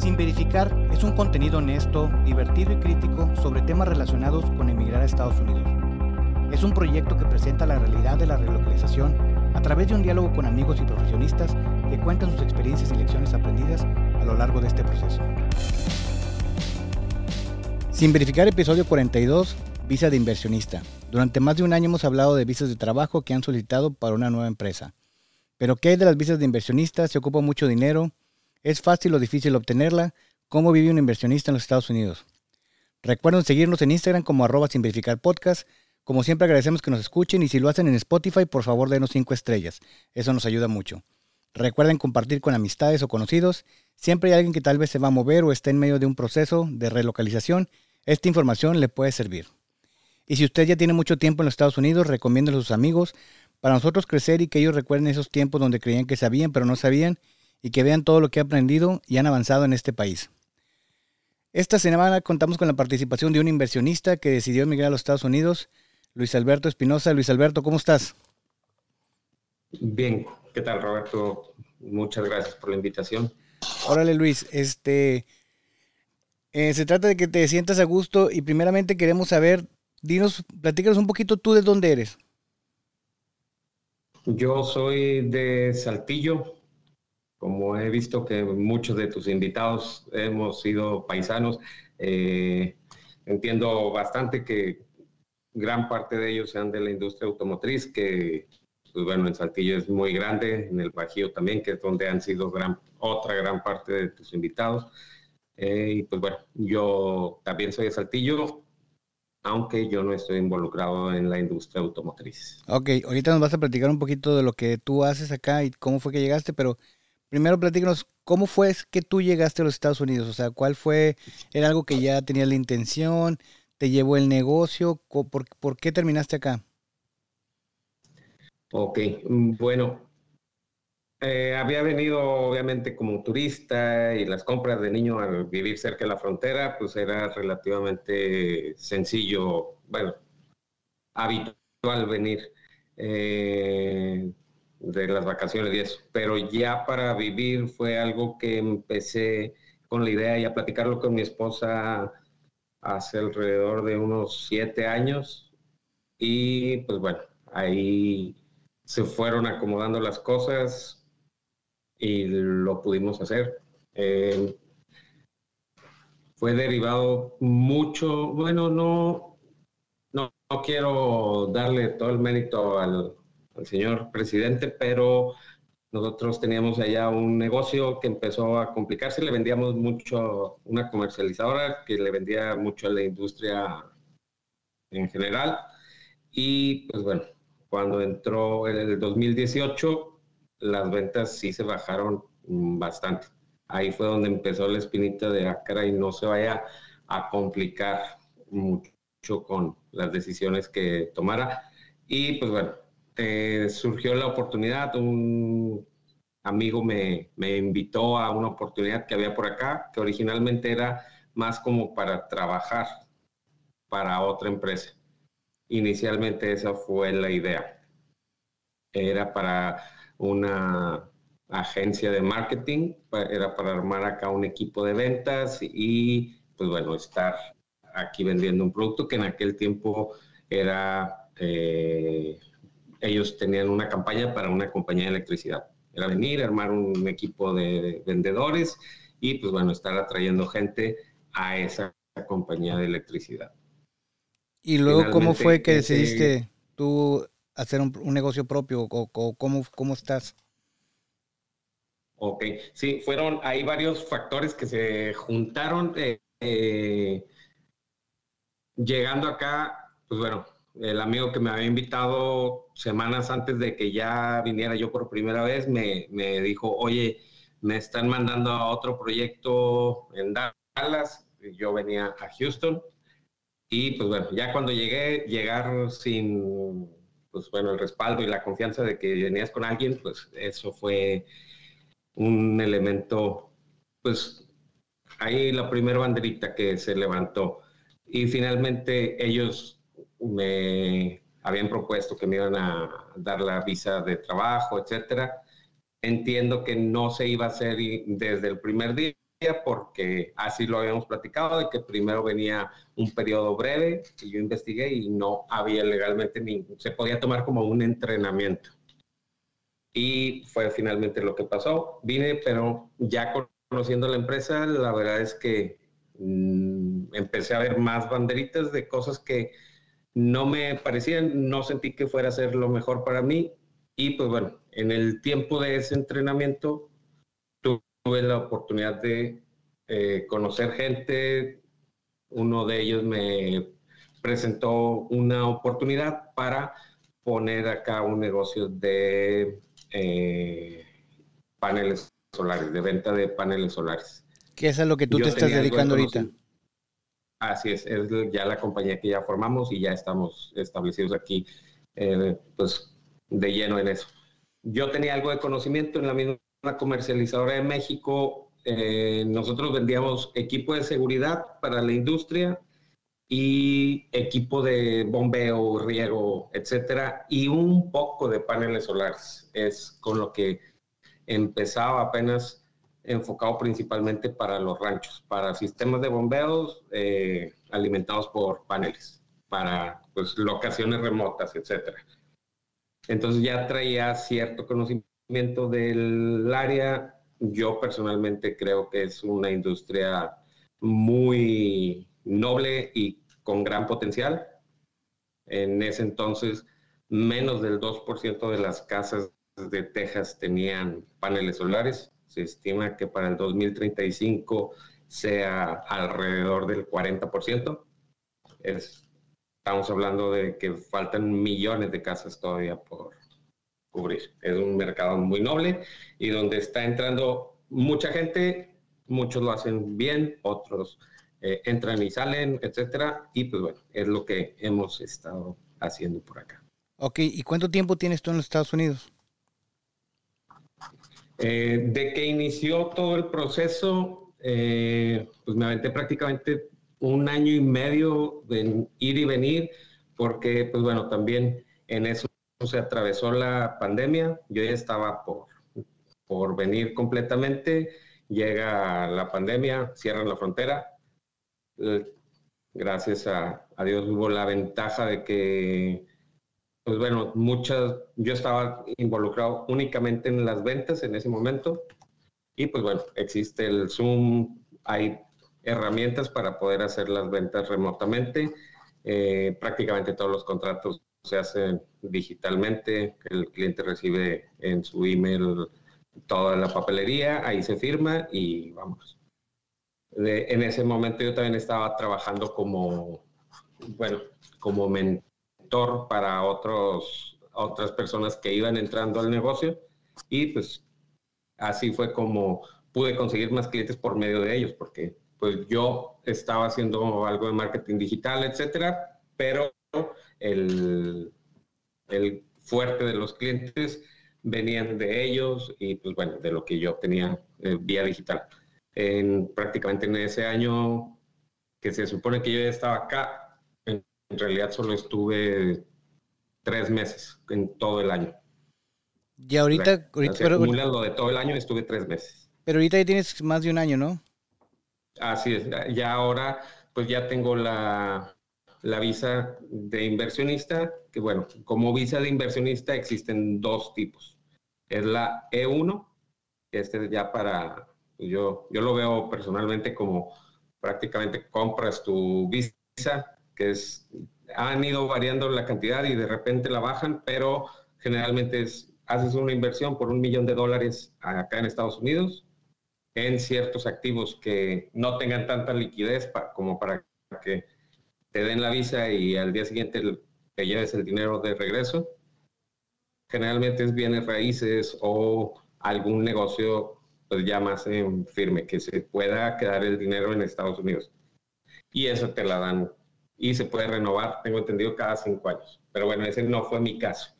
Sin verificar es un contenido honesto, divertido y crítico sobre temas relacionados con emigrar a Estados Unidos. Es un proyecto que presenta la realidad de la relocalización a través de un diálogo con amigos y profesionistas que cuentan sus experiencias y lecciones aprendidas a lo largo de este proceso. Sin verificar episodio 42, visa de inversionista. Durante más de un año hemos hablado de visas de trabajo que han solicitado para una nueva empresa. Pero ¿qué hay de las visas de inversionista? ¿Se ocupa mucho dinero? ¿Es fácil o difícil obtenerla? ¿Cómo vive un inversionista en los Estados Unidos? Recuerden seguirnos en Instagram como arroba sin verificar podcast. Como siempre agradecemos que nos escuchen y si lo hacen en Spotify, por favor denos 5 estrellas. Eso nos ayuda mucho. Recuerden compartir con amistades o conocidos. Siempre hay alguien que tal vez se va a mover o esté en medio de un proceso de relocalización. Esta información le puede servir. Y si usted ya tiene mucho tiempo en los Estados Unidos, recomiéndelo a sus amigos para nosotros crecer y que ellos recuerden esos tiempos donde creían que sabían pero no sabían y que vean todo lo que han aprendido y han avanzado en este país. Esta semana contamos con la participación de un inversionista que decidió emigrar a los Estados Unidos, Luis Alberto Espinosa. Luis Alberto, ¿cómo estás? Bien, ¿qué tal Roberto? Muchas gracias por la invitación. Órale Luis, este, eh, se trata de que te sientas a gusto y primeramente queremos saber Dinos, platícanos un poquito tú de dónde eres. Yo soy de Saltillo. Como he visto que muchos de tus invitados hemos sido paisanos, eh, entiendo bastante que gran parte de ellos sean de la industria automotriz, que pues bueno, en Saltillo es muy grande, en el Bajío también, que es donde han sido gran, otra gran parte de tus invitados. Eh, y pues bueno, yo también soy de Saltillo, aunque yo no estoy involucrado en la industria automotriz. Ok, ahorita nos vas a platicar un poquito de lo que tú haces acá y cómo fue que llegaste, pero primero platícanos, ¿cómo fue que tú llegaste a los Estados Unidos? O sea, ¿cuál fue, era algo que ya tenías la intención, te llevó el negocio, por, qué terminaste acá? Ok, mm, bueno, eh, había venido obviamente como turista y las compras de niño al vivir cerca de la frontera, pues era relativamente sencillo, bueno, habitual venir eh, de las vacaciones y eso. Pero ya para vivir fue algo que empecé con la idea y a platicarlo con mi esposa hace alrededor de unos siete años. Y pues bueno, ahí se fueron acomodando las cosas y lo pudimos hacer. Eh, fue derivado mucho, bueno, no, no, quiero darle todo el mérito al, señor presidente, pero nosotros teníamos allá un negocio que empezó a complicarse, le vendíamos mucho, una comercializadora que le vendía mucho a la industria en general. Y pues bueno, cuando entró en el 2018, las ventas sí se bajaron bastante. Ahí fue donde empezó la espinita de Acra ah, y no se vaya a complicar mucho con las decisiones que tomara. Y pues bueno, surgió la oportunidad, un amigo me, me invitó a una oportunidad que había por acá, que originalmente era más como para trabajar para otra empresa. Inicialmente esa fue la idea. Era para una agencia de marketing, era para armar acá un equipo de ventas y pues bueno, estar aquí vendiendo un producto que en aquel tiempo era, eh, ellos tenían una campaña para una compañía de electricidad. Era venir, armar un equipo de vendedores y pues bueno, estar atrayendo gente a esa compañía de electricidad. ¿Y luego cómo fue que decidiste tú hacer un, negocio propio o, cómo, cómo estás? Ok, sí, fueron, hay varios factores que se juntaron. Eh, eh, llegando acá, pues bueno, el amigo que me había invitado semanas antes de que ya viniera yo por primera vez, me, me dijo, oye, me están mandando a otro proyecto en Dallas. Yo venía a Houston. Y pues bueno, ya cuando llegué, llegar sin pues bueno, el respaldo y la confianza de que venías con alguien, pues eso fue un elemento, pues ahí la primera banderita que se levantó. Y finalmente ellos me habían propuesto que me iban a dar la visa de trabajo, etcétera. Entiendo que no se iba a hacer desde el primer día, porque así lo habíamos platicado, de que primero venía un periodo breve y yo investigué y no había legalmente ni, se podía tomar como un entrenamiento. Y fue finalmente lo que pasó. Vine, pero ya conociendo la empresa, la verdad es que mm, empecé a ver más banderitas de cosas que no me parecían, no sentí que fuera a ser lo mejor para mí. Y pues bueno, en el tiempo de ese entrenamiento tuve la oportunidad de eh, conocer gente. Uno de ellos me presentó una oportunidad para poner acá un negocio de eh, paneles solares, de venta de paneles solares. ¿Qué es a lo que tú te estás dedicando ahorita? Así es, es ya la compañía que ya formamos y ya estamos establecidos aquí, eh, pues de lleno en eso. Yo tenía algo de conocimiento en la misma comercializadora de México. Eh, nosotros vendíamos equipo de seguridad para la industria y equipo de bombeo, riego, etcétera, y un poco de paneles solares. Es con lo que empezaba apenas enfocado principalmente para los ranchos, para sistemas de bombeos eh, alimentados por paneles, para pues, locaciones remotas, etcétera. Entonces ya traía cierto conocimiento del área. Yo personalmente creo que es una industria muy noble y con gran potencial. En ese entonces, menos del 2% de las casas de Texas tenían paneles solares. Se estima que para el 2035 sea alrededor del 40%. Es estamos hablando de que faltan millones de casas todavía por cubrir. Es un mercado muy noble y donde está entrando mucha gente, muchos lo hacen bien, otros eh, entran y salen, etcétera. Y pues bueno, es lo que hemos estado haciendo por acá. Ok, ¿y cuánto tiempo tienes tú en los Estados Unidos? Eh, de que inició todo el proceso, eh, pues me aventé prácticamente un año y medio de ir y venir, porque, pues bueno, también en eso se atravesó la pandemia. Yo ya estaba por, por venir completamente. Llega la pandemia, cierran la frontera. Gracias a, a Dios hubo la ventaja de que, pues bueno, muchas, yo estaba involucrado únicamente en las ventas en ese momento. Y pues bueno, existe el Zoom, hay herramientas para poder hacer las ventas remotamente. Eh, prácticamente todos los contratos se hacen digitalmente, el cliente recibe en su email toda la papelería, ahí se firma y vamos. en ese momento yo también estaba trabajando como, bueno, como mentor para otros, otras personas que iban entrando al negocio y pues así fue como pude conseguir más clientes por medio de ellos, porque pues yo estaba haciendo algo de marketing digital, etcétera, pero el, el fuerte de los clientes venían de ellos y pues bueno, de lo que yo tenía eh, vía digital. En, prácticamente en ese año que se supone que yo ya estaba acá, en, realidad solo estuve tres meses en todo el año. Y ahorita, ahorita pero, lo de todo el año estuve tres meses. Pero ahorita ya tienes más de un año, ¿no? Así es, ya ahora pues ya tengo la, visa de inversionista, que bueno, como visa de inversionista existen dos tipos. Es la E1, que este es ya para, pues, yo, yo lo veo personalmente como prácticamente compras tu visa, que es, han ido variando la cantidad y de repente la bajan, pero generalmente es, haces una inversión por un millón de dólares acá en Estados Unidos en ciertos activos que no tengan tanta liquidez como para que te den la visa y al día siguiente te lleves el dinero de regreso. Generalmente es bienes raíces o algún negocio pues ya más firme, que se pueda quedar el dinero en Estados Unidos. Y eso te la dan y se puede renovar, tengo entendido, cada cinco años. Pero bueno, ese no fue mi caso.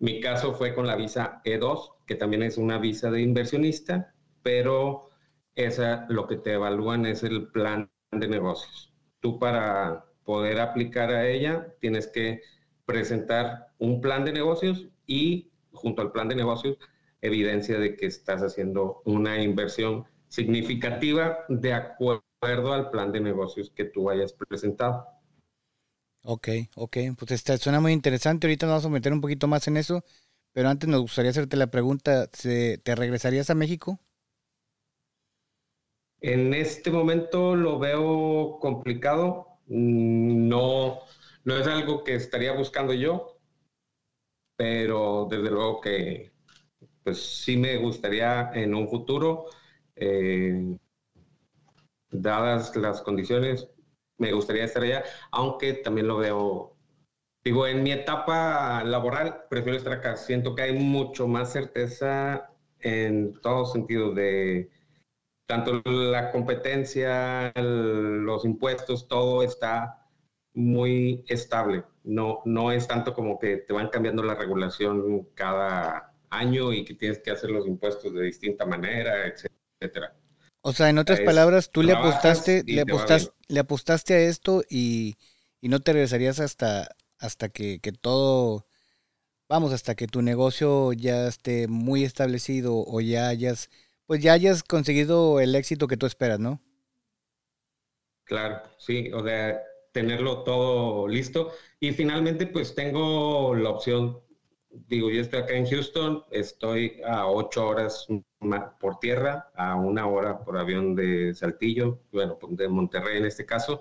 Mi caso fue con la visa E2, que también es una visa de inversionista, pero esa lo que te evalúan es el plan de negocios. Tú para poder aplicar a ella tienes que presentar un plan de negocios y junto al plan de negocios evidencia de que estás haciendo una inversión significativa de acuerdo al plan de negocios que tú hayas presentado. Ok, ok, pues suena muy interesante. Ahorita nos vamos a meter un poquito más en eso, pero antes nos gustaría hacerte la pregunta, ¿te regresarías a México? En este momento lo veo complicado. No, no es algo que estaría buscando yo, pero desde luego que pues sí me gustaría en un futuro, eh, dadas las condiciones, me gustaría estar allá, aunque también lo veo, digo, en mi etapa laboral prefiero estar acá, siento que hay mucho más certeza en todo sentido de tanto la competencia, los impuestos, todo está muy estable. No, no es tanto como que te van cambiando la regulación cada año y que tienes que hacer los impuestos de distinta manera, etcétera. O sea, en otras palabras, tú le apostaste, le apostaste, le apostaste a esto y, no te regresarías hasta, hasta que, que, todo, vamos, hasta que tu negocio ya esté muy establecido o ya hayas pues ya hayas conseguido el éxito que tú esperas, ¿no? Claro, sí, o sea, tenerlo todo listo. Y finalmente, pues tengo la opción, digo, yo estoy acá en Houston, estoy a ocho horas por tierra, a una hora por avión de Saltillo, bueno, pues, de Monterrey en este caso,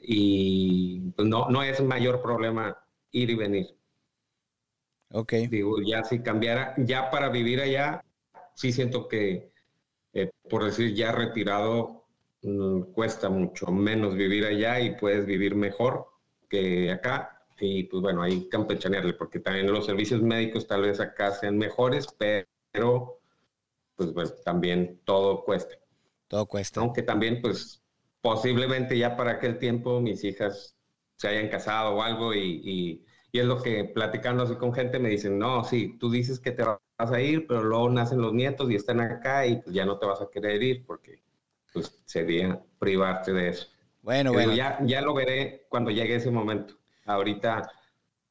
y pues no, no es mayor problema ir y venir. Ok. Digo, ya si cambiara, ya para vivir allá, sí siento que eh, por decir ya retirado, mm, cuesta mucho menos vivir allá y puedes vivir mejor que acá. Y pues bueno, hay campechanearle, porque también los servicios médicos tal vez acá sean mejores, pero pues bueno, también todo cuesta. Todo cuesta. Aunque también pues posiblemente ya para aquel tiempo mis hijas se hayan casado o algo y, y es lo que platicando así con gente me dicen, no, sí, tú dices que te vas a ir, pero luego nacen los nietos y están acá y pues ya no te vas a querer ir porque pues sería privarte de eso. Bueno, bueno. Ya, ya lo veré cuando llegue ese momento. Ahorita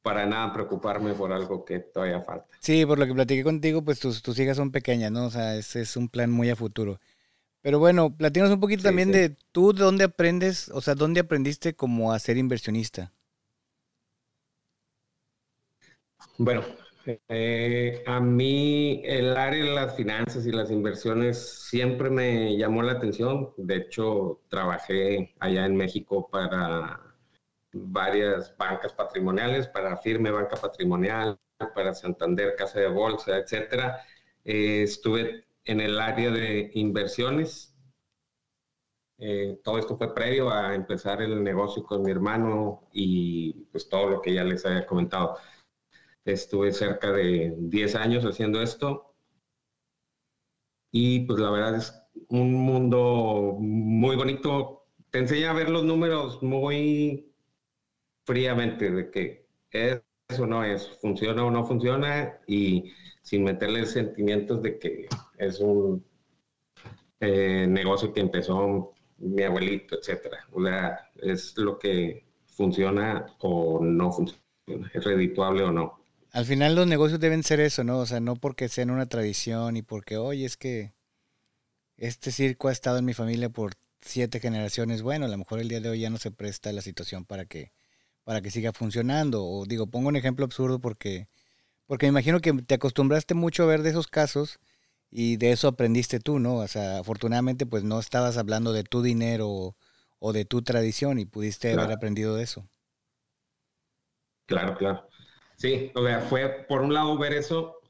para nada preocuparme por algo que todavía falta. Sí, por lo que platiqué contigo, pues tus, tus hijas son pequeñas, ¿no? O sea, ese es un plan muy a futuro. Pero bueno, platícanos un poquito también de tú, de dónde aprendes, o sea, dónde aprendiste como a ser inversionista. Bueno, eh, a mí el área de las finanzas y las inversiones siempre me llamó la atención. De hecho, trabajé allá en México para varias bancas patrimoniales, para Firme Banca Patrimonial, para Santander Casa de Bolsa, etcétera. Eh, estuve en el área de inversiones. Eh, todo esto fue previo a empezar el negocio con mi hermano y pues todo lo que ya les había comentado. Estuve cerca de 10 años haciendo esto y pues la verdad es un mundo muy bonito. Te enseña a ver los números muy fríamente de que es no es, funciona o no funciona y sin meterle sentimientos de que es un eh, negocio que empezó mi abuelito, etcétera. O sea, es lo que funciona o no funciona, es redituable o no. Al final los negocios deben ser eso, ¿no? O sea, no porque sean una tradición y porque, oye, es que este circo ha estado en mi familia por siete generaciones. Bueno, a lo mejor el día de hoy ya no se presta la situación para que, para que siga funcionando. O digo, pongo un ejemplo absurdo porque, porque me imagino que te acostumbraste mucho a ver de esos casos y de eso aprendiste tú, ¿no? O sea, afortunadamente pues no estabas hablando de tu dinero o, de tu tradición y pudiste haber aprendido de eso. Claro, claro. Sí, o sea, fue por un lado ver eso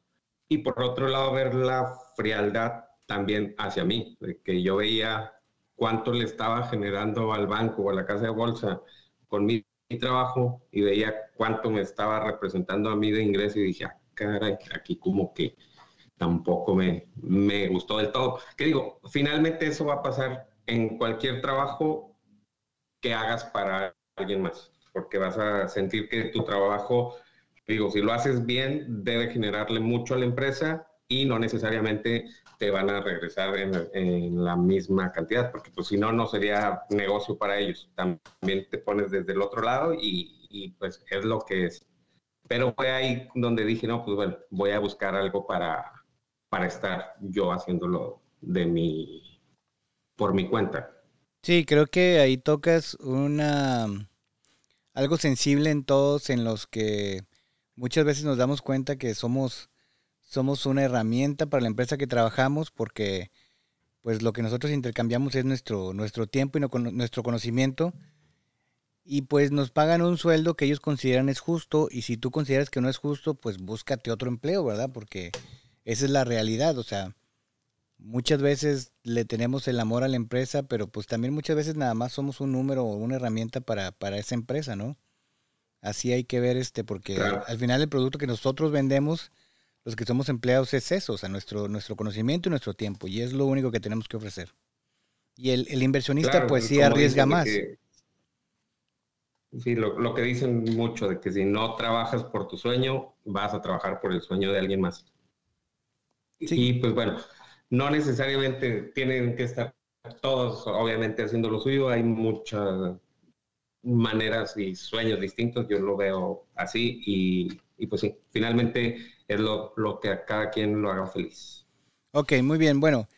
y por otro lado ver la frialdad también hacia mí, que yo veía cuánto le estaba generando al banco o a la casa de bolsa con mi, trabajo y veía cuánto me estaba representando a mí de ingreso y dije, ah, caray, aquí como que tampoco me, me gustó del todo. Que digo, finalmente eso va a pasar en cualquier trabajo que hagas para alguien más, porque vas a sentir que tu trabajo Digo, si lo haces bien, debe generarle mucho a la empresa y no necesariamente te van a regresar en, la misma cantidad, porque pues si no, no sería negocio para ellos. También te pones desde el otro lado y, pues es lo que es. Pero fue ahí donde dije, no, pues bueno, voy a buscar algo para, para estar yo haciéndolo de mi, por mi cuenta. Sí, creo que ahí tocas una algo sensible en todos en los que muchas veces nos damos cuenta que somos somos una herramienta para la empresa que trabajamos porque pues lo que nosotros intercambiamos es nuestro nuestro tiempo y nuestro conocimiento y pues nos pagan un sueldo que ellos consideran es justo y si tú consideras que no es justo, pues búscate otro empleo, ¿verdad? Porque esa es la realidad, o sea, muchas veces le tenemos el amor a la empresa, pero pues también muchas veces nada más somos un número o una herramienta para, para esa empresa, ¿no? Así hay que ver este, porque al, final el producto que nosotros vendemos, los que somos empleados, es eso, o sea, nuestro, nuestro conocimiento y nuestro tiempo, y es lo único que tenemos que ofrecer. Y el, el inversionista, pues sí arriesga más. sí, lo, lo que dicen mucho, de que si no trabajas por tu sueño, vas a trabajar por el sueño de alguien más. Y pues bueno, no necesariamente tienen que estar todos, obviamente, haciendo lo suyo. Hay muchas maneras y sueños distintos. Yo lo veo así y, pues sí, finalmente es lo, lo, que a cada quien lo haga feliz. Ok, muy bien. Bueno,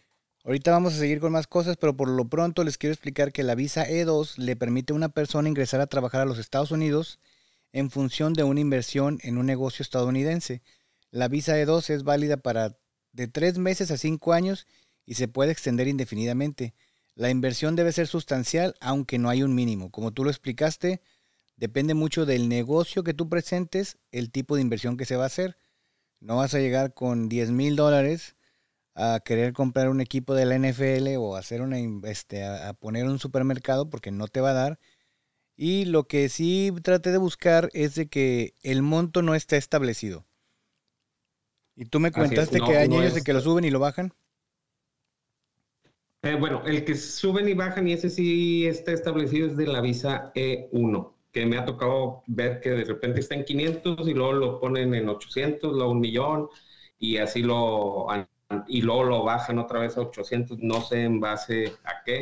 ahorita vamos a seguir con más cosas, pero por lo pronto les quiero explicar que la visa E2 le permite a una persona ingresar a trabajar a los Estados Unidos en función de una inversión en un negocio estadounidense. La visa E2 es válida para de tres meses a cinco años y se puede extender indefinidamente. La inversión debe ser sustancial, aunque no hay un mínimo. Como tú lo explicaste, depende mucho del negocio que tú presentes, el tipo de inversión que se va a hacer. No vas a llegar con 10 mil dólares a querer comprar un equipo de la NFL o hacer una, este, a, poner un supermercado porque no te va a dar. Y lo que sí traté de buscar es de que el monto no está establecido. Y tú me comentaste que hay niños de que lo suben y lo bajan. Eh, bueno, el que suben y bajan, y ese sí está establecido, es de la visa E1, que me ha tocado ver que de repente está en 500 y luego lo ponen en 800, luego un millón, y así lo, y luego lo bajan otra vez a 800, no sé en base a qué.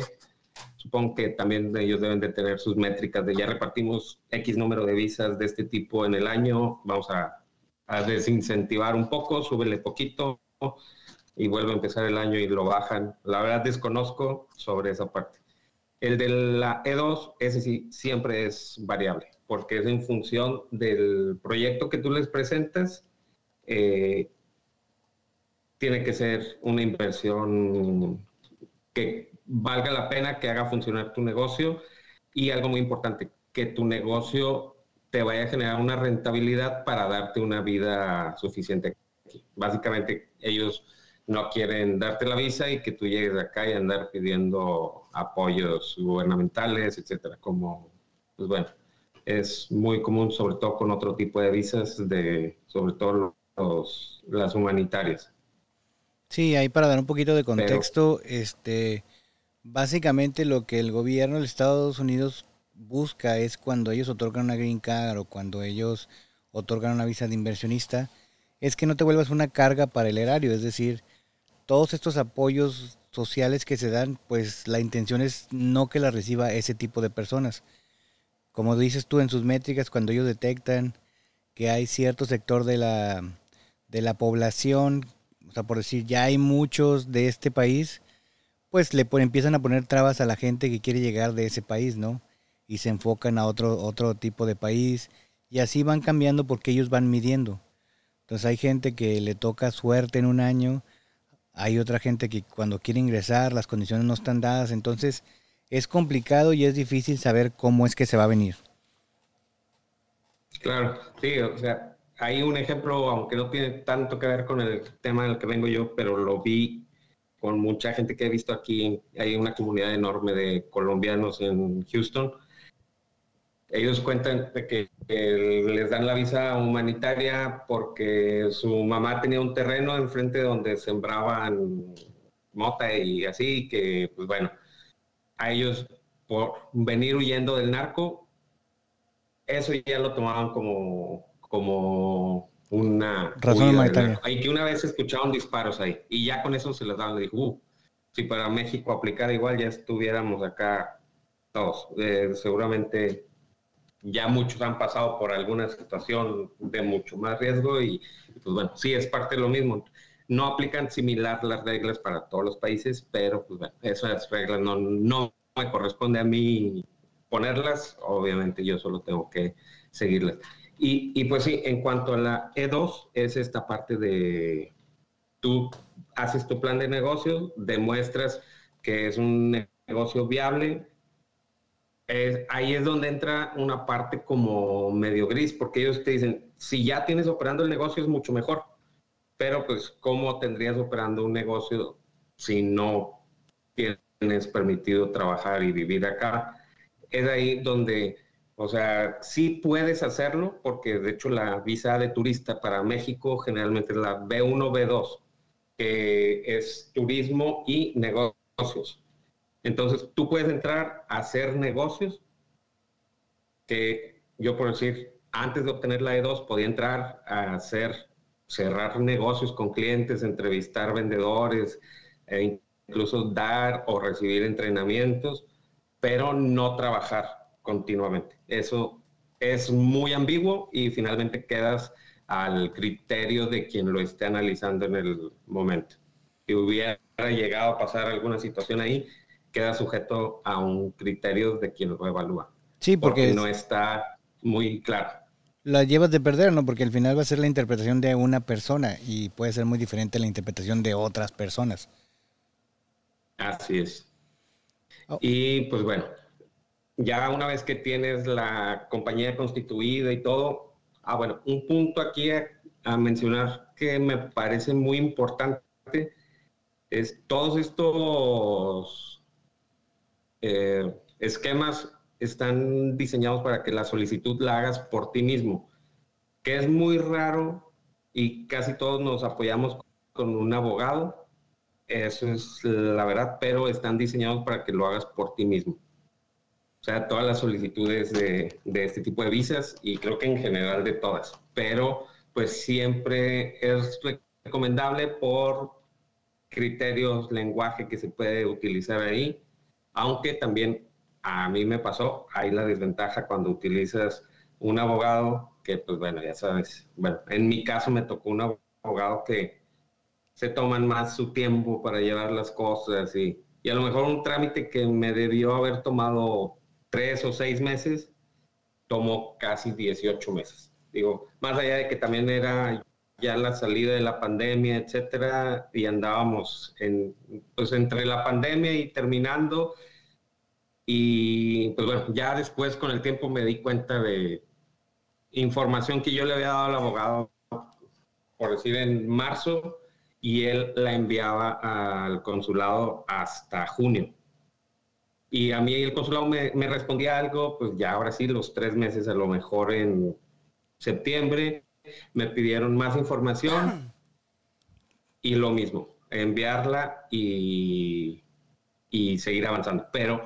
Supongo que también ellos deben de tener sus métricas de ya repartimos X número de visas de este tipo en el año, vamos a a desincentivar un poco, súbele poquito y vuelve a empezar el año y lo bajan. La verdad desconozco sobre esa parte. El de la E2, ese sí, siempre es variable, porque es en función del proyecto que tú les presentas. Eh, tiene que ser una inversión que valga la pena, que haga funcionar tu negocio y algo muy importante, que tu negocio te vaya a generar una rentabilidad para darte una vida suficiente. Básicamente ellos no quieren darte la visa y que tú llegues acá y andar pidiendo apoyos gubernamentales, etcétera, como, pues bueno, es muy común, sobre todo con otro tipo de visas, de, sobre todo los, las humanitarias. Sí, ahí para dar un poquito de contexto, este, básicamente lo que el gobierno de Estados Unidos busca es cuando ellos otorgan una green card o cuando ellos otorgan una visa de inversionista, es que no te vuelvas una carga para el erario, es decir, todos estos apoyos sociales que se dan, pues la intención es no que la reciba ese tipo de personas. Como dices tú en sus métricas, cuando ellos detectan que hay cierto sector de la, de la población, o sea, por decir, ya hay muchos de este país, pues le empiezan a poner trabas a la gente que quiere llegar de ese país, ¿no? y se enfocan a otro, otro tipo de país y así van cambiando porque ellos van midiendo. Entonces hay gente que le toca suerte en un año, hay otra gente que cuando quiere ingresar las condiciones no están dadas, entonces es complicado y es difícil saber cómo es que se va a venir. Claro, sí, o sea, hay un ejemplo, aunque no tiene tanto que ver con el tema del que vengo yo, pero lo vi con mucha gente que he visto aquí. Hay una comunidad enorme de colombianos en Houston ellos cuentan que, les dan la visa humanitaria porque su mamá tenía un terreno enfrente donde sembraban mota y así, que pues bueno, a ellos por venir huyendo del narco, eso ya lo tomaban como, como una razón humanitaria. Y que una vez escucharon disparos ahí y ya con eso se les daban, dijo, uh, si para México aplicara igual ya estuviéramos acá todos, eh, seguramente ya muchos han pasado por alguna situación de mucho más riesgo y, pues bueno, sí es parte de lo mismo. no aplican similar las reglas para todos los países, pero pues bueno, esas reglas no, no me corresponde a mí ponerlas, obviamente yo solo tengo que seguirlas. Y, y, pues sí, en cuanto a la E2, es esta parte de tú haces tu plan de negocio, demuestras que es un negocio viable. Ahí es donde entra una parte como medio gris, porque ellos te dicen, si ya tienes operando el negocio es mucho mejor, pero pues ¿cómo tendrías operando un negocio si no tienes permitido trabajar y vivir acá? Es ahí donde, o sea, sí puedes hacerlo, porque de hecho la visa de turista para México generalmente es la B1, B2, que es turismo y negocios. Entonces, tú puedes entrar a hacer negocios que yo por decir, antes de obtener la E2 podía entrar a hacer, cerrar negocios con clientes, entrevistar vendedores, e incluso dar o recibir entrenamientos, pero no trabajar continuamente. Eso es muy ambiguo y finalmente quedas al criterio de quien lo esté analizando en el momento. Si hubiera llegado a pasar alguna situación ahí, queda sujeto a un criterio de quien lo evalúa. Sí, porque, no está muy claro. La llevas de perder, ¿no? Porque al final va a ser la interpretación de una persona y puede ser muy diferente la interpretación de otras personas. Así es. Oh. Y pues bueno, ya una vez que tienes la compañía constituida y todo, ah, bueno, un punto aquí a mencionar que me parece muy importante es todos estos eh, esquemas están diseñados para que la solicitud la hagas por ti mismo, que es muy raro y casi todos nos apoyamos con un abogado, eso es la verdad, pero están diseñados para que lo hagas por ti mismo. O sea, todas las solicitudes de, de este tipo de visas y creo que en general de todas, pero pues siempre es recomendable por criterios, lenguaje que se puede utilizar ahí aunque también a mí me pasó, hay la desventaja cuando utilizas un abogado que, pues bueno, ya sabes, bueno, en mi caso me tocó un abogado que se toman más su tiempo para llevar las cosas y, y a lo mejor un trámite que me debió haber tomado tres o seis meses, tomó casi 18 meses. Digo, más allá de que también era ya la salida de la pandemia, etcétera, y andábamos en, pues entre la pandemia y terminando. Y pues bueno, ya después con el tiempo me di cuenta de información que yo le había dado al abogado, por decir, en marzo, y él la enviaba al consulado hasta junio. Y a mí el consulado me, me respondía algo, pues ya ahora sí, los tres meses a lo mejor en septiembre me pidieron más información y lo mismo, enviarla y, y seguir avanzando. Pero,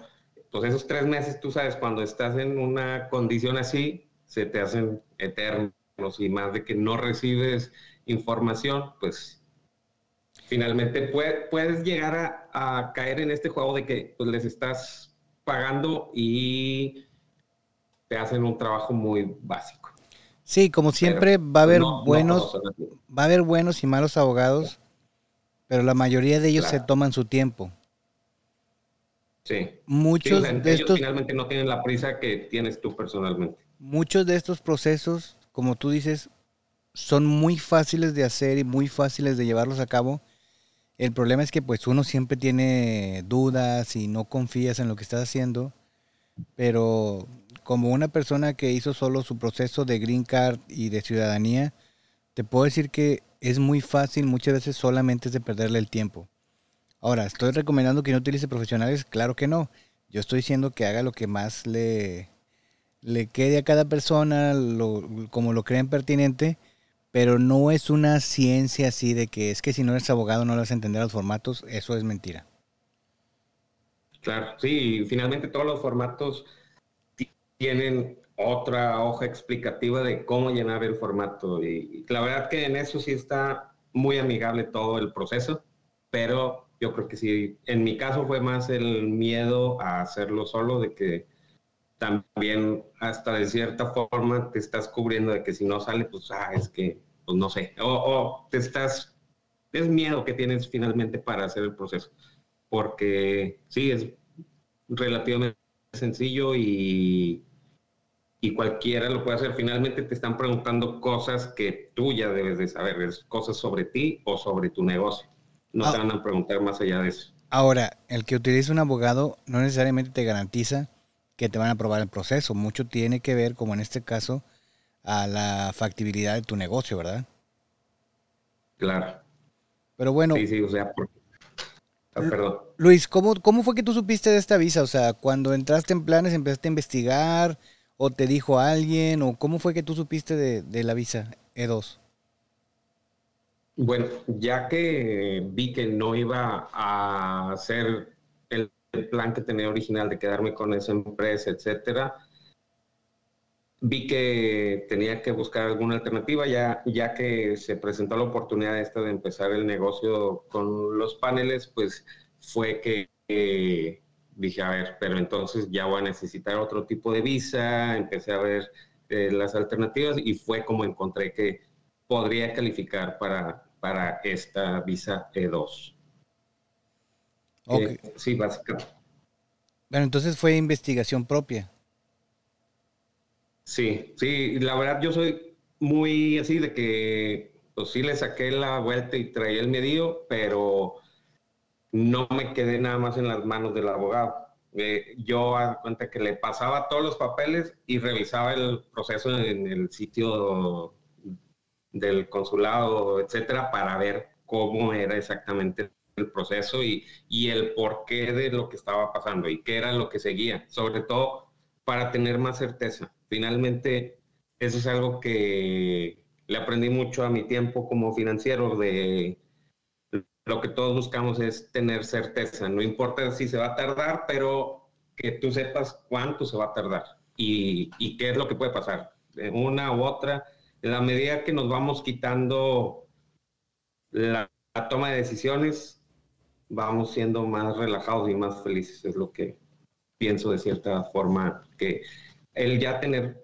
pues esos tres meses, tú sabes, cuando estás en una condición así, se te hacen eternos y más de que no recibes información, pues finalmente puedes llegar a, caer en este juego de que pues, les estás pagando y te hacen un trabajo muy básico. Sí, como siempre va a haber buenos, va a haber buenos y malos abogados, pero la mayoría de ellos se toman su tiempo. Sí. Muchos de estos finalmente no tienen la prisa que tienes tú personalmente. Muchos de estos procesos, como tú dices, son muy fáciles de hacer y muy fáciles de llevarlos a cabo. El problema es que pues uno siempre tiene dudas y no confías en lo que estás haciendo, pero como una persona que hizo solo su proceso de green card y de ciudadanía, te puedo decir que es muy fácil, muchas veces solamente es de perderle el tiempo. Ahora, ¿estoy recomendando que no utilice profesionales? Claro que no. Yo estoy diciendo que haga lo que más le, le quede a cada persona, como lo creen pertinente, pero no es una ciencia así de que es que si no eres abogado no vas a entender los formatos, eso es mentira. Claro, sí, finalmente todos los formatos tienen otra hoja explicativa de cómo llenar el formato. Y, la verdad que en eso sí está muy amigable todo el proceso, pero yo creo que sí, en mi caso fue más el miedo a hacerlo solo, de que también hasta de cierta forma te estás cubriendo de que si no sale, pues, ah, es que, pues no sé, o, te estás es miedo que tienes finalmente para hacer el proceso, porque sí, es relativamente sencillo y, y cualquiera lo puede hacer. Finalmente te están preguntando cosas que tú ya debes de saber, es cosas sobre ti o sobre tu negocio. No te ah. van a preguntar más allá de eso. Ahora, el que utilice un abogado no necesariamente te garantiza que te van a aprobar el proceso. Mucho tiene que ver, como en este caso, a la factibilidad de tu negocio, ¿verdad? Claro. Pero bueno. Sí, sí, o sea, ah, perdón. Luis, ¿cómo, ¿cómo fue que tú supiste de esta visa? O sea, cuando entraste en planes, empezaste a investigar, o te dijo alguien, o cómo fue que tú supiste de, de la visa E2? Bueno, ya que vi que no iba a hacer el, plan que tenía original de quedarme con esa empresa, etcétera, vi que tenía que buscar alguna alternativa, ya, ya que se presentó la oportunidad esta de empezar el negocio con los paneles, pues fue que dije, a ver, pero entonces ya voy a necesitar otro tipo de visa, empecé a ver eh, las alternativas y fue como encontré que podría calificar para, para esta visa E2. Okay. sí, básicamente. Bueno, entonces fue investigación propia. Sí, sí, la verdad yo soy muy así de que, pues sí le saqué la vuelta y traía el medio, pero no me quedé nada más en las manos del abogado. Eh, yo a cuenta que le pasaba todos los papeles y revisaba el proceso en el sitio del consulado, etcétera, para ver cómo era exactamente el proceso y, y el porqué de lo que estaba pasando y qué era lo que seguía, sobre todo para tener más certeza finalmente eso es algo que le aprendí mucho a mi tiempo como financiero de lo que todos buscamos es tener certeza. No importa si se va a tardar, pero que tú sepas cuánto se va a tardar y, y qué es lo que puede pasar, una u otra. En la medida que nos vamos quitando la, la toma de decisiones, vamos siendo más relajados y más felices. Es lo que pienso de cierta forma que el ya tener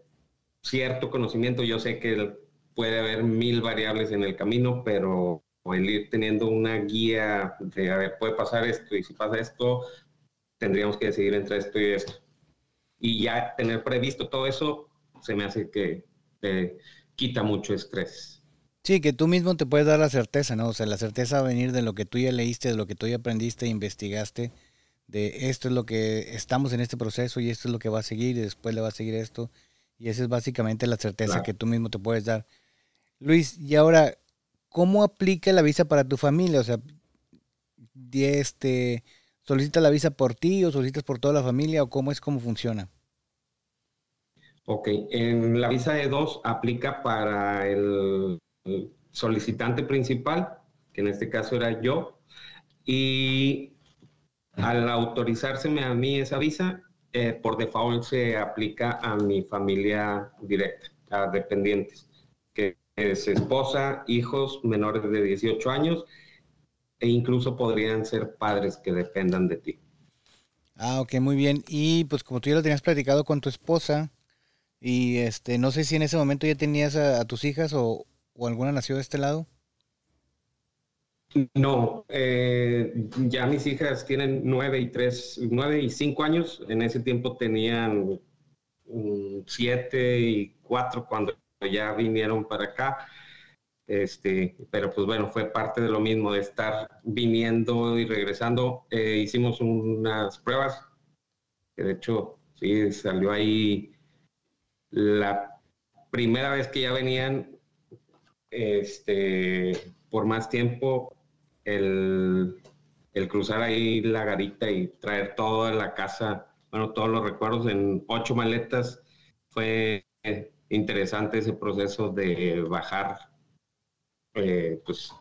cierto conocimiento, yo sé que puede haber mil variables en el camino, pero el ir teniendo una guía de, a ver, puede pasar esto y si pasa esto, tendríamos que decidir entre esto y esto. Y ya tener previsto todo eso, se me hace que te quita mucho estrés. Sí, que tú mismo te puedes dar la certeza, ¿no? O sea, la certeza va a venir de lo que tú ya leíste, de lo que tú ya aprendiste, investigaste de esto es lo que estamos en este proceso y esto es lo que va a seguir y después le va a seguir esto. Y esa es básicamente la certeza que tú mismo te puedes dar. Luis, y ahora, ¿cómo aplica la visa para tu familia? O sea, este, ¿solicita la visa por ti o solicitas por toda la familia o cómo es, cómo funciona? Ok, en la visa E2 aplica para el solicitante principal, que en este caso era yo, y al autorizárseme a mí esa visa, eh, por default se aplica a mi familia directa, a dependientes, que es esposa, hijos menores de 18 años e incluso podrían ser padres que dependan de ti. Ah, ok, muy bien. Y pues como tú ya lo tenías platicado con tu esposa, y este, no sé si en ese momento ya tenías a, tus hijas o, o alguna nació de este lado. No, eh, ya mis hijas tienen nueve y tres, nueve y cinco años. En ese tiempo tenían siete y cuatro cuando ya vinieron para acá. Este, pero pues bueno, fue parte de lo mismo de estar viniendo y regresando. Eh, hicimos unas pruebas, de hecho sí salió ahí la primera vez que ya venían, este, por más tiempo el, cruzar ahí la garita y traer toda la casa, bueno, todos los recuerdos en ocho maletas, fue interesante ese proceso de bajar, eh, pues,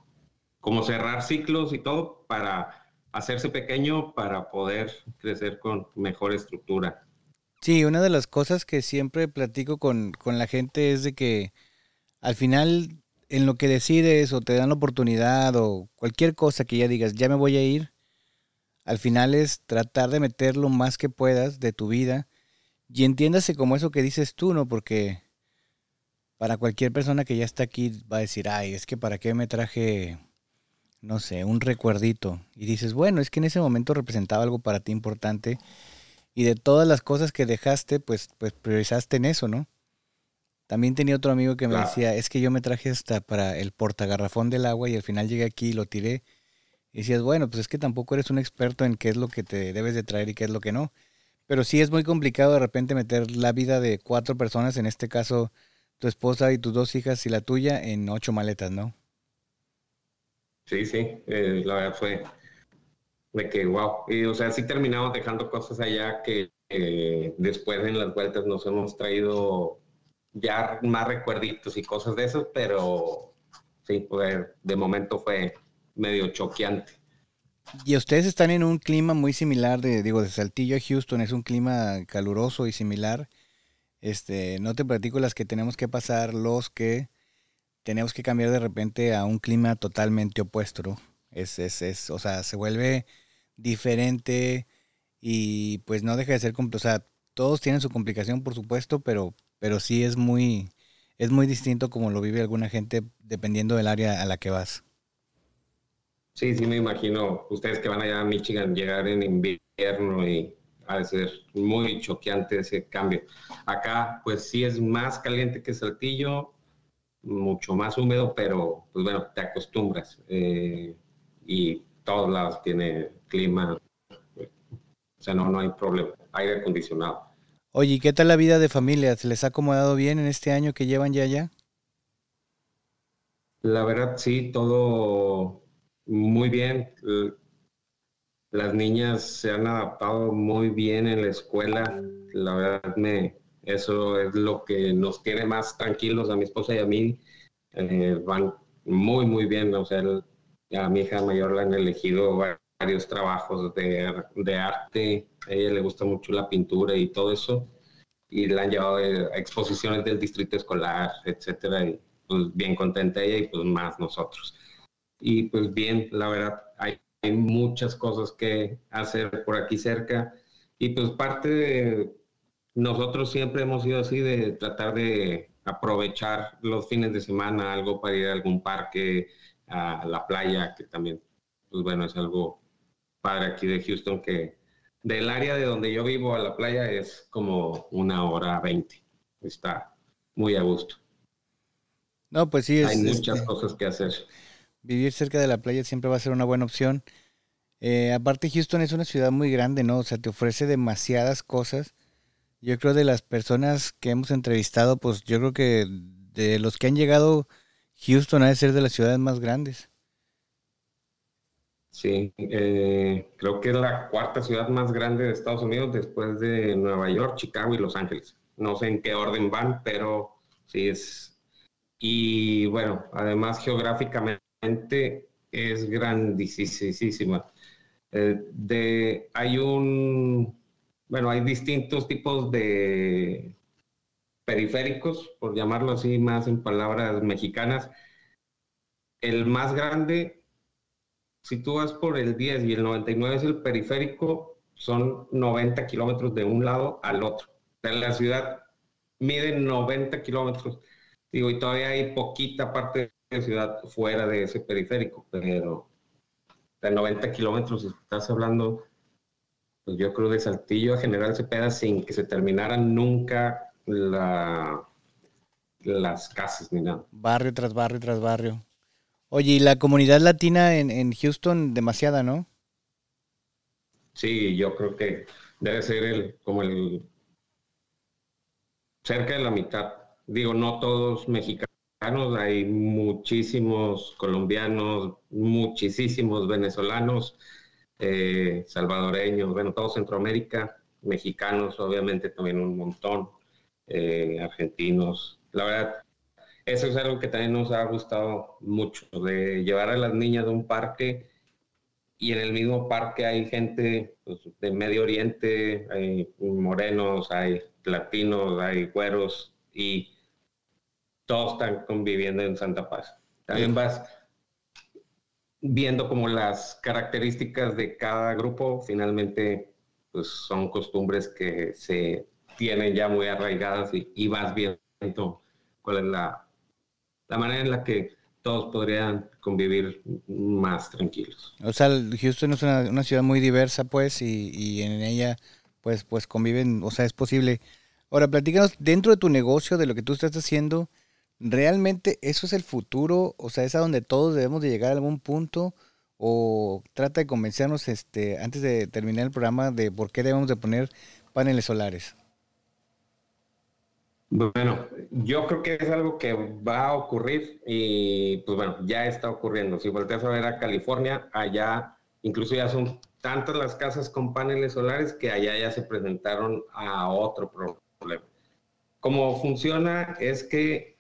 como cerrar ciclos y todo para hacerse pequeño para poder crecer con mejor estructura. Sí, una de las cosas que siempre platico con, con la gente es de que al final en lo que decides o te dan la oportunidad o cualquier cosa que ya digas, ya me voy a ir, al final es tratar de meter lo más que puedas de tu vida y entiéndase como eso que dices tú, ¿no? Porque para cualquier persona que ya está aquí va a decir, ay, es que para qué me traje no sé, un recuerdito. Y dices, bueno, es que en ese momento representaba algo para ti importante. Y de todas las cosas que dejaste, pues, pues priorizaste en eso, ¿no? También tenía otro amigo que me decía, es que yo me traje hasta para el portagarrafón del agua y al final llegué aquí y lo tiré. Y decías, bueno, pues es que tampoco eres un experto en qué es lo que te debes de traer y qué es lo que no. Pero sí es muy complicado de repente meter la vida de cuatro personas, en este caso tu esposa y tus dos hijas y la tuya, en ocho maletas, ¿no? Sí, sí, eh, la verdad fue de que, wow. Y, o sea, sí terminamos dejando cosas allá que eh, después en las vueltas nos hemos traído ya más recuerditos y cosas de eso, pero sí, pues, de momento fue medio choqueante. Y ustedes están en un clima muy similar, de, digo, de Saltillo a Houston, es un clima caluroso y similar. Este, no te platico las que tenemos que pasar, los que tenemos que cambiar de repente a un clima totalmente opuesto. Es, es, es, o sea, se vuelve diferente y pues no deja de ser, o sea, todos tienen su complicación, por supuesto, pero, pero sí es muy, es muy distinto como lo vive alguna gente dependiendo del área a la que vas. Sí, sí me imagino, ustedes que van allá a Michigan, llegar en invierno y ser muy choqueante ese cambio. Acá, pues sí es más caliente que Saltillo, mucho más húmedo, pero pues bueno, te acostumbras. Eh, y todos lados tiene clima, o sea, no, no hay problema, aire acondicionado. Oye, ¿y qué tal la vida de familia? ¿Se les ha acomodado bien en este año que llevan ya allá? La verdad, sí, todo muy bien. Las niñas se han adaptado muy bien en la escuela. La verdad, me, eso es lo que nos tiene más tranquilos a mi esposa y a mí. Eh, van muy, muy bien. O sea, a mi hija mayor la han elegido varios trabajos de, de, arte. A ella le gusta mucho la pintura y todo eso. Y la han llevado a exposiciones del distrito escolar, etcétera. Y pues bien contenta ella y pues más nosotros. Y pues bien, la verdad, hay, muchas cosas que hacer por aquí cerca. Y pues parte de, nosotros siempre hemos sido así de tratar de aprovechar los fines de semana, algo para ir a algún parque, a la playa, que también, pues bueno, es algo padre aquí de Houston, que del área de donde yo vivo a la playa es como una hora veinte. Está muy a gusto. No, pues sí. Es, Hay muchas este, cosas que hacer. Vivir cerca de la playa siempre va a ser una buena opción. Eh, aparte, Houston es una ciudad muy grande, ¿no? O sea, te ofrece demasiadas cosas yo creo de las personas que hemos entrevistado, pues yo creo que de los que han llegado, Houston ha de ser de las ciudades más grandes. Sí, eh, creo que es la cuarta ciudad más grande de Estados Unidos después de Nueva York, Chicago y Los Ángeles. No sé en qué orden van, pero sí es. Y bueno, además geográficamente es grandísima. Eh, de, hay un bueno, hay distintos tipos de periféricos, por llamarlo así más en palabras mexicanas. El más grande, si tú vas por el 10 y el 99 es el periférico, son 90 kilómetros de un lado al otro. En la ciudad mide 90 kilómetros. Digo, y todavía hay poquita parte de ciudad fuera de ese periférico, pero de 90 kilómetros estás hablando pues yo creo de Saltillo a General Cepeda sin que se terminaran nunca la, las casas ni nada. Barrio tras barrio tras barrio. Oye, y la comunidad latina en, en Houston, demasiada, ¿no? Sí, yo creo que debe ser el, como el cerca de la mitad. Digo, no todos mexicanos, hay muchísimos colombianos, muchísimos venezolanos, eh, salvadoreños, bueno, todo Centroamérica, mexicanos, obviamente también un montón, eh, argentinos. La verdad, eso es algo que también nos ha gustado mucho, de llevar a las niñas a un parque y en el mismo parque hay gente pues, de Medio Oriente, hay morenos, hay latinos, hay güeros y todos están conviviendo en Santa Paz. También vas viendo como las características de cada grupo, finalmente pues son costumbres que se tienen ya muy arraigadas y, vas viendo cuál es la, la manera en la que todos podrían convivir más tranquilos. O sea, Houston es una, ciudad muy diversa, pues, y, y, en ella, pues, pues conviven, o sea, es posible. Ahora, platícanos, dentro de tu negocio, de lo que tú estás haciendo, ¿realmente eso es el futuro? O sea, ¿es a donde todos debemos de llegar a algún punto? ¿O trata de convencernos, este, antes de terminar el programa, de por qué debemos de poner paneles solares? Bueno, yo creo que es algo que va a ocurrir y pues bueno, ya está ocurriendo. Si volteas a ver a California, allá incluso ya son tantas las casas con paneles solares que allá ya se presentaron a otro problema. Cómo funciona es que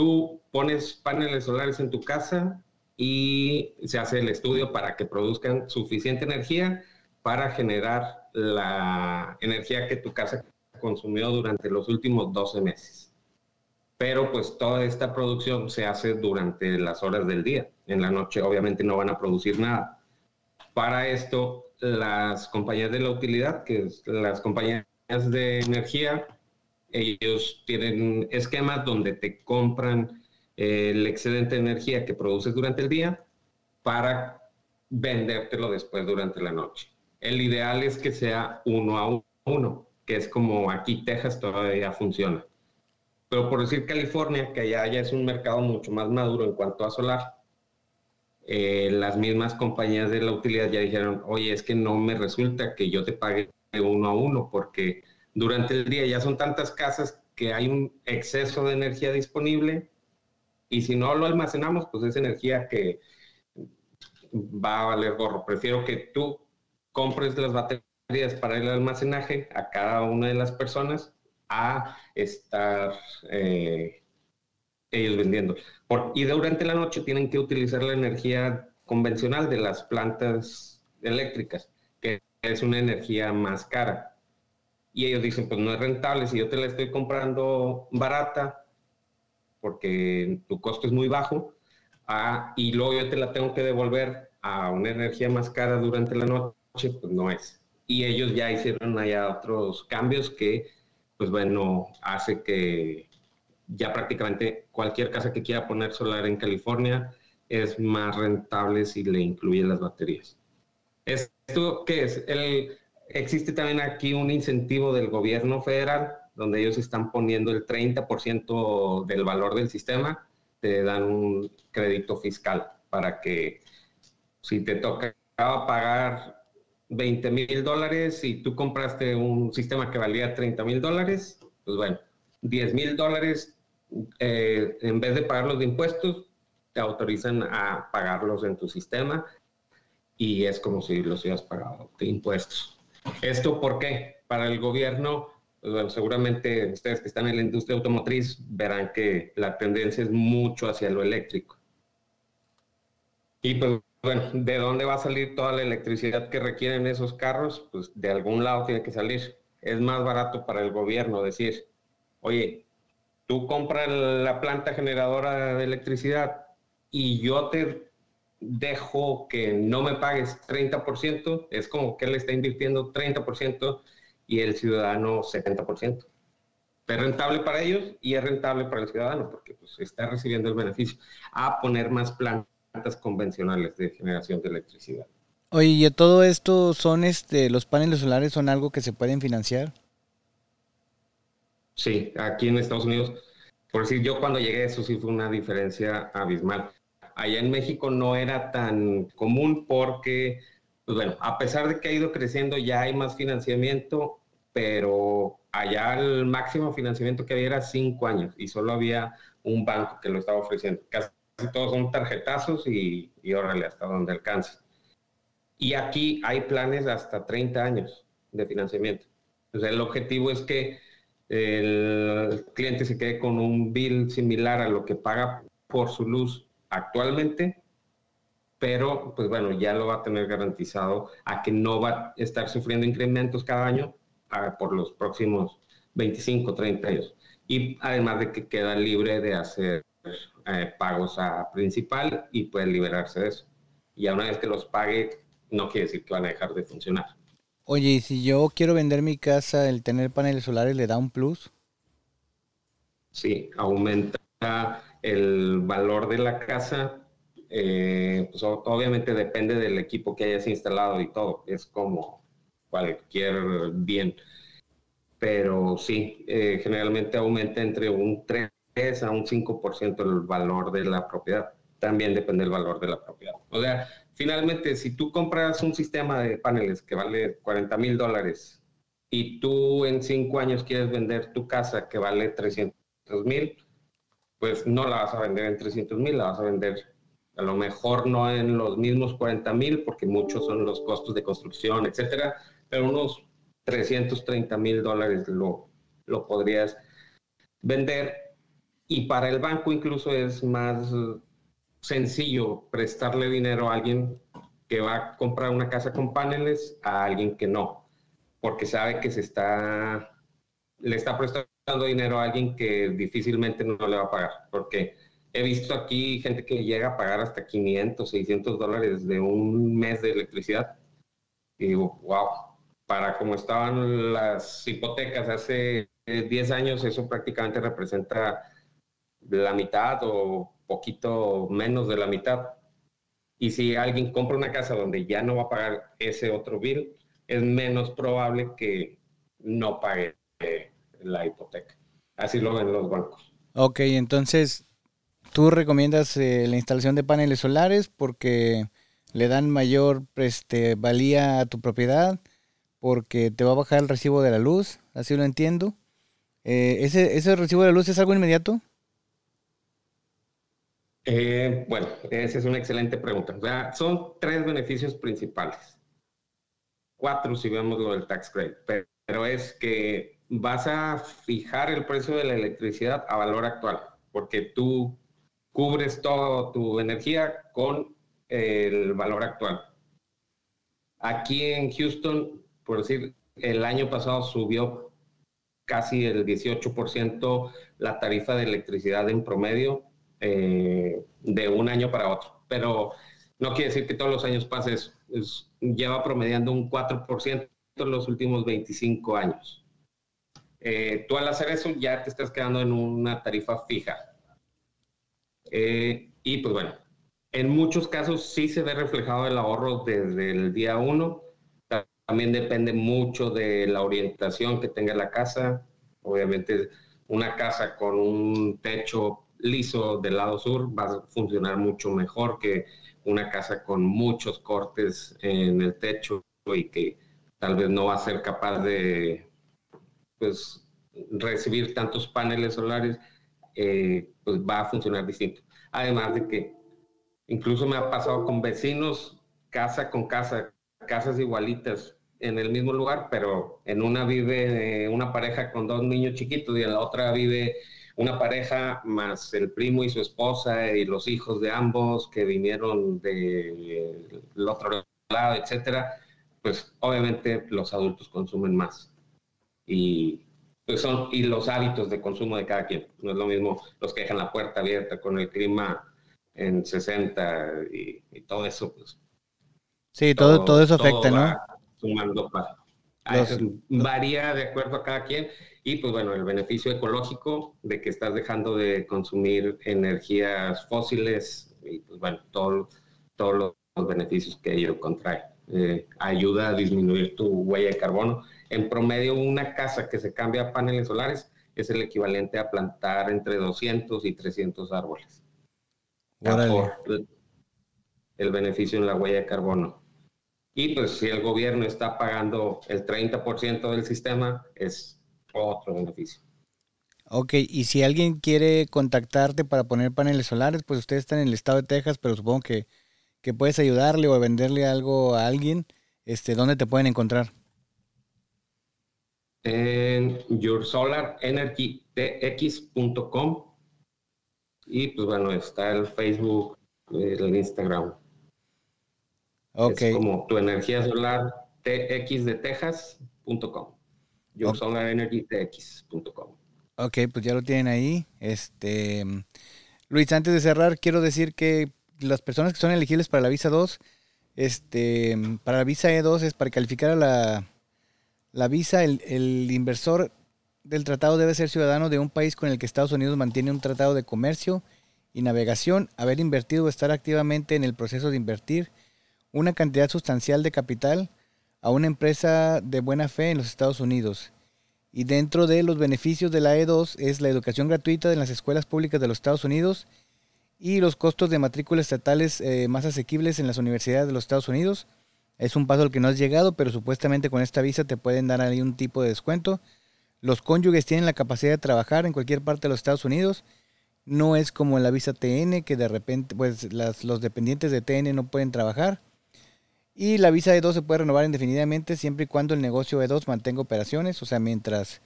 tú pones paneles solares en tu casa y se hace el estudio para que produzcan suficiente energía para generar la energía que tu casa consumió durante los últimos 12 meses. Pero pues toda esta producción se hace durante las horas del día. En la noche obviamente no van a producir nada. Para esto, las compañías de la utilidad, que es las compañías de energía, ellos tienen esquemas donde te compran el excedente de energía que produces durante el día para vendértelo después durante la noche. El ideal es que sea uno a uno que es como aquí Texas todavía funciona. Pero por decir California, que allá ya es un mercado mucho más maduro en cuanto a solar, eh, las mismas compañías de la utilidad ya dijeron, oye, es que no me resulta que yo te pague uno a uno, porque durante el día ya son tantas casas que hay un exceso de energía disponible y si no lo almacenamos, pues es energía que va a valer gorro. Prefiero que tú compres las baterías para el almacenaje a cada una de las personas a estar eh, ellos vendiendo. y durante la noche tienen que utilizar la energía convencional de las plantas eléctricas, que es una energía más cara. Y ellos dicen, pues no es rentable, si yo te la estoy comprando barata, porque tu costo es muy bajo, ah, y luego yo te la tengo que devolver a una energía más cara durante la noche, pues no es y ellos ya hicieron allá otros cambios que, pues bueno, hace que ya prácticamente cualquier casa que quiera poner solar en California es más rentable si le incluyen las baterías. ¿Esto qué es? El, existe también aquí un incentivo del gobierno federal donde ellos están poniendo el 30% del valor del sistema, te dan un crédito fiscal para que si te toca pagar 20 mil dólares y tú compraste un sistema que valía 30 mil dólares, pues bueno, 10 mil dólares, eh, en vez de pagarlos de impuestos, te autorizan a pagarlos en tu sistema y es como si los hubieras pagado de impuestos. ¿Esto por qué? Para el gobierno, seguramente ustedes que están en la industria automotriz verán que la tendencia es mucho hacia lo eléctrico. Y pues bueno, ¿de dónde va a salir toda la electricidad que requieren esos carros? Pues de algún lado tiene que salir. Es más barato para el gobierno decir, oye, tú compras la planta generadora de electricidad y yo te dejo que no me pagues 30%, es como que él está invirtiendo 30% y el ciudadano 70%. Es rentable para ellos y es rentable para el ciudadano porque pues, está recibiendo el beneficio a poner más plantas convencionales de generación de electricidad. Oye, ¿y todo esto son este, los paneles solares son algo que se pueden financiar? Sí, aquí en Estados Unidos, por decir, yo cuando llegué eso sí fue una diferencia abismal. Allá en México no era tan común porque, pues bueno, a pesar de que ha ido creciendo, ya hay más financiamiento, pero allá el máximo financiamiento que había era cinco años y solo había un banco que lo estaba ofreciendo. Casi todos son tarjetazos y, y órale, hasta donde alcance. Y aquí hay planes hasta 30 años de financiamiento. Entonces, el objetivo es que el cliente se quede con un bill similar a lo que paga por su luz actualmente, pero pues bueno, ya lo va a tener garantizado a que no va a estar sufriendo incrementos cada año por los próximos 25, 30 años. Y además de que queda libre de hacer eh, pagos a principal y puede liberarse de eso. Y a una vez que los pague, no quiere decir que van a dejar de funcionar. Oye, y si yo quiero vender mi casa, ¿el tener paneles solares le da un plus? Sí, aumenta El valor de la casa, eh, pues obviamente depende del equipo que hayas instalado y todo. Es como cualquier bien. Pero sí, eh, generalmente aumenta entre un 3 a un 5% el valor de la propiedad. También depende del valor de la propiedad. O sea, finalmente, si tú compras un sistema de paneles que vale 40 mil dólares y tú en cinco años quieres vender tu casa que vale 300 mil, pues no la vas a vender en 300 mil, la vas a vender a lo mejor no en los mismos 40 mil, porque muchos son los costos de construcción, etcétera, pero unos 330 mil dólares lo, lo podrías vender. Y para el banco incluso es más sencillo prestarle dinero a alguien que va a comprar una casa con paneles a alguien que no, porque sabe que se está, le está prestando dinero a alguien que difícilmente no le va a pagar, porque he visto aquí gente que llega a pagar hasta 500, 600 dólares de un mes de electricidad. Y digo, wow, para como estaban las hipotecas hace 10 años, eso prácticamente representa la mitad o poquito menos de la mitad. Y si alguien compra una casa donde ya no va a pagar ese otro bill, es menos probable que no pague la hipoteca. Así lo ven los bancos. Ok, entonces tú recomiendas eh, la instalación de paneles solares porque le dan mayor este, valía a tu propiedad porque te va a bajar el recibo de la luz, así lo entiendo. Eh, ¿ese, ¿Ese recibo de la luz es algo inmediato? Eh, bueno, esa es una excelente pregunta. son tres beneficios principales. Cuatro si vemos lo del tax credit, pero es que vas a fijar el precio de la electricidad a valor actual, porque tú cubres toda tu energía con el valor actual. Aquí en Houston por decir, el año pasado subió casi el 18% la tarifa de electricidad en promedio eh, de un año para otro. Pero no quiere decir que todos los años pases, lleva promediando un 4% en los últimos 25 años. Eh, tú al hacer eso ya te estás quedando en una tarifa fija. Eh, y pues bueno, en muchos casos sí se ve reflejado el ahorro desde el día 1 también depende mucho de la orientación que tenga la casa. Obviamente, una casa con un techo liso del lado sur va a funcionar mucho mejor que una casa con muchos cortes en el techo y que tal vez no va a ser capaz de pues, recibir tantos paneles solares, eh, pues va a funcionar distinto. Además de que incluso me ha pasado con vecinos, casa con casa, casas igualitas, en el mismo lugar, pero en una vive una pareja con dos niños chiquitos y en la otra vive una pareja más el primo y su esposa y los hijos de ambos que vinieron del otro lado, etcétera, pues obviamente los adultos consumen más. Y pues son y los hábitos de consumo de cada quien. No es lo mismo los que dejan la puerta abierta con el clima en 60 y, todo eso, pues. Sí, todo, todo, eso afecta, ¿no? sumando para. varía de acuerdo a cada quien. Y pues bueno, el beneficio ecológico de que estás dejando de consumir energías fósiles y pues bueno, todo, todos los beneficios que ello contrae. Eh, ayuda a disminuir tu huella de carbono. En promedio, una casa que se cambia a paneles solares es el equivalente a plantar entre 200 y 300 árboles. el beneficio en la huella de carbono. Y pues si el gobierno está pagando el 30% del sistema, es otro beneficio. Ok, y si alguien quiere contactarte para poner paneles solares, pues ustedes están en el estado de Texas, pero supongo que, puedes ayudarle o venderle algo a alguien. Este, ¿Dónde te pueden encontrar? En yoursolarenergytx.com y pues bueno, está el Facebook, el Instagram. Es como tu energía solar tx de Texas.com. Yo tx.com. Ok, pues ya lo tienen ahí. Este Luis, antes de cerrar, quiero decir que las personas que son elegibles para la visa 2, este, para la visa E2 es para calificar a la, la visa, el, inversor del tratado debe ser ciudadano de un país con el que Estados Unidos mantiene un tratado de comercio y navegación, haber invertido o estar activamente en el proceso de invertir una cantidad sustancial de capital a una empresa de buena fe en los Estados Unidos. Y dentro de los beneficios de la E2 es la educación gratuita en las escuelas públicas de los Estados Unidos y los costos de matrícula estatales eh, más asequibles en las universidades de los Estados Unidos. Es un paso al que no has llegado, pero supuestamente con esta visa te pueden dar ahí un tipo de descuento. Los cónyuges tienen la capacidad de trabajar en cualquier parte de los Estados Unidos. No es como la visa TN, que de repente pues, los dependientes de TN no pueden trabajar. Y la visa E2 se puede renovar indefinidamente siempre y cuando el negocio E2 mantenga operaciones. O sea, mientras,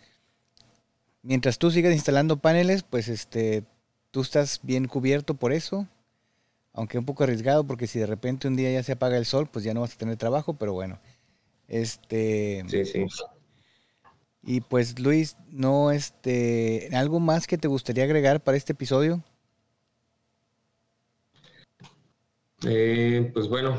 mientras tú sigas instalando paneles, pues este, tú estás bien cubierto por eso. Aunque un poco arriesgado porque si de repente un día ya se apaga el sol, pues ya no vas a tener trabajo, pero bueno. Este. Sí, sí. Y pues Luis, no este, algo más que te gustaría agregar para este episodio? Eh, pues bueno,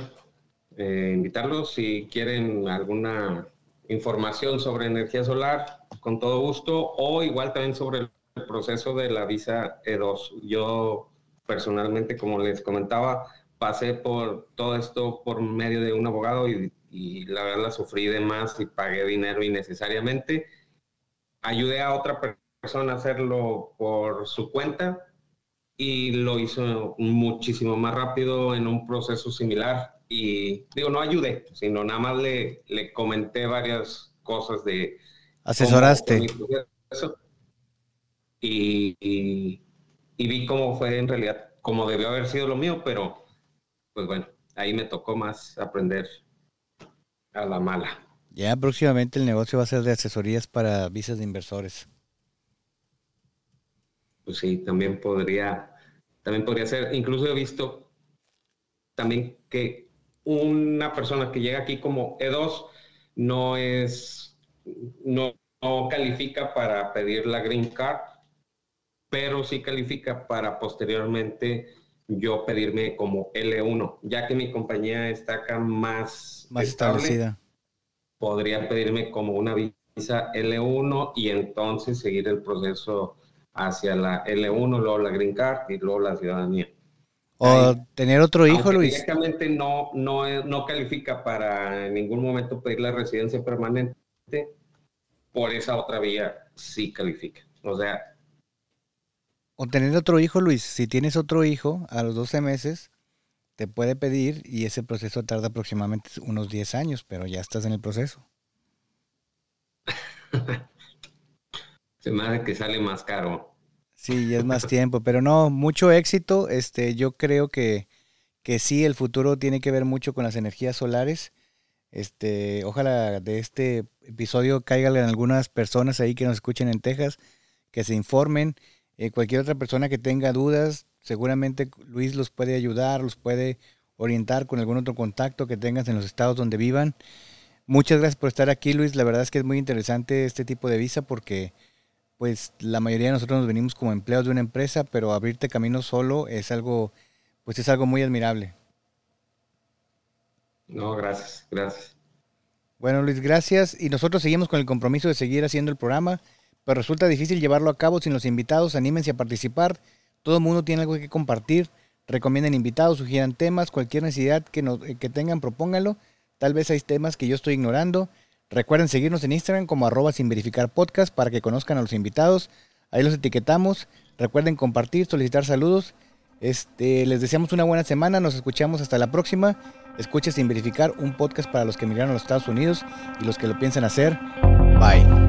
eh, invitarlos si quieren alguna información sobre energía solar, con todo gusto, o igual también sobre el proceso de la visa E2. Yo personalmente, como les comentaba, pasé por todo esto por medio de un abogado y, y la verdad la sufrí de más y pagué dinero innecesariamente ayudé a otra persona a hacerlo por su cuenta y lo hizo muchísimo más rápido en un proceso similar. Y digo, no ayudé, sino nada más le, le comenté varias cosas de... Asesoraste. y, y, y, vi cómo fue en realidad, cómo debió haber sido lo mío, pero pues bueno, ahí me tocó más aprender a la mala. Ya próximamente el negocio va a ser de asesorías para visas de inversores. Pues sí, también podría, también podría ser. Incluso he visto también que una persona que llega aquí como E2 no es, no, no califica para pedir la green card, pero sí califica para posteriormente yo pedirme como L1, ya que mi compañía está acá más, más establecida podría pedirme como una visa L1 y entonces seguir el proceso hacia la L1, luego la Green Card y luego la ciudadanía. O tener otro hijo, Luis. Directamente no, no, no califica para en ningún momento pedir la residencia permanente, por esa otra vía sí califica. O sea. O tener otro hijo, Luis. Si tienes otro hijo a los 12 meses, te puede pedir y ese proceso tarda aproximadamente unos 10 años, pero ya estás en el proceso. Se me hace que sale más caro. Sí, es más tiempo, pero no, mucho éxito. Este, yo creo que, que sí, el futuro tiene que ver mucho con las energías solares. Este, ojalá de este episodio caigan algunas personas ahí que nos escuchen en Texas, que se informen. Eh, cualquier otra persona que tenga dudas, Seguramente Luis los puede ayudar, los puede orientar con algún otro contacto que tengas en los estados donde vivan. Muchas gracias por estar aquí, Luis. La verdad es que es muy interesante este tipo de visa porque pues la mayoría de nosotros nos venimos como empleados de una empresa, pero abrirte camino solo es algo pues es algo muy admirable. No, gracias, gracias. Bueno, Luis, gracias. Y nosotros seguimos con el compromiso de seguir haciendo el programa, pero resulta difícil llevarlo a cabo sin los invitados. Anímense a participar. Todo el mundo tiene algo que compartir. Recomienden invitados, sugieran temas, cualquier necesidad que, eh, que tengan, propónganlo. Tal vez hay temas que yo estoy ignorando. Recuerden seguirnos en Instagram como arroba sin verificar para que conozcan a los invitados. Ahí los etiquetamos. Recuerden compartir, solicitar saludos. Este, les deseamos una buena semana. Nos escuchamos hasta la próxima. Escuche sin verificar un podcast para los que emigraron a los Estados Unidos y los que lo piensan hacer. Bye.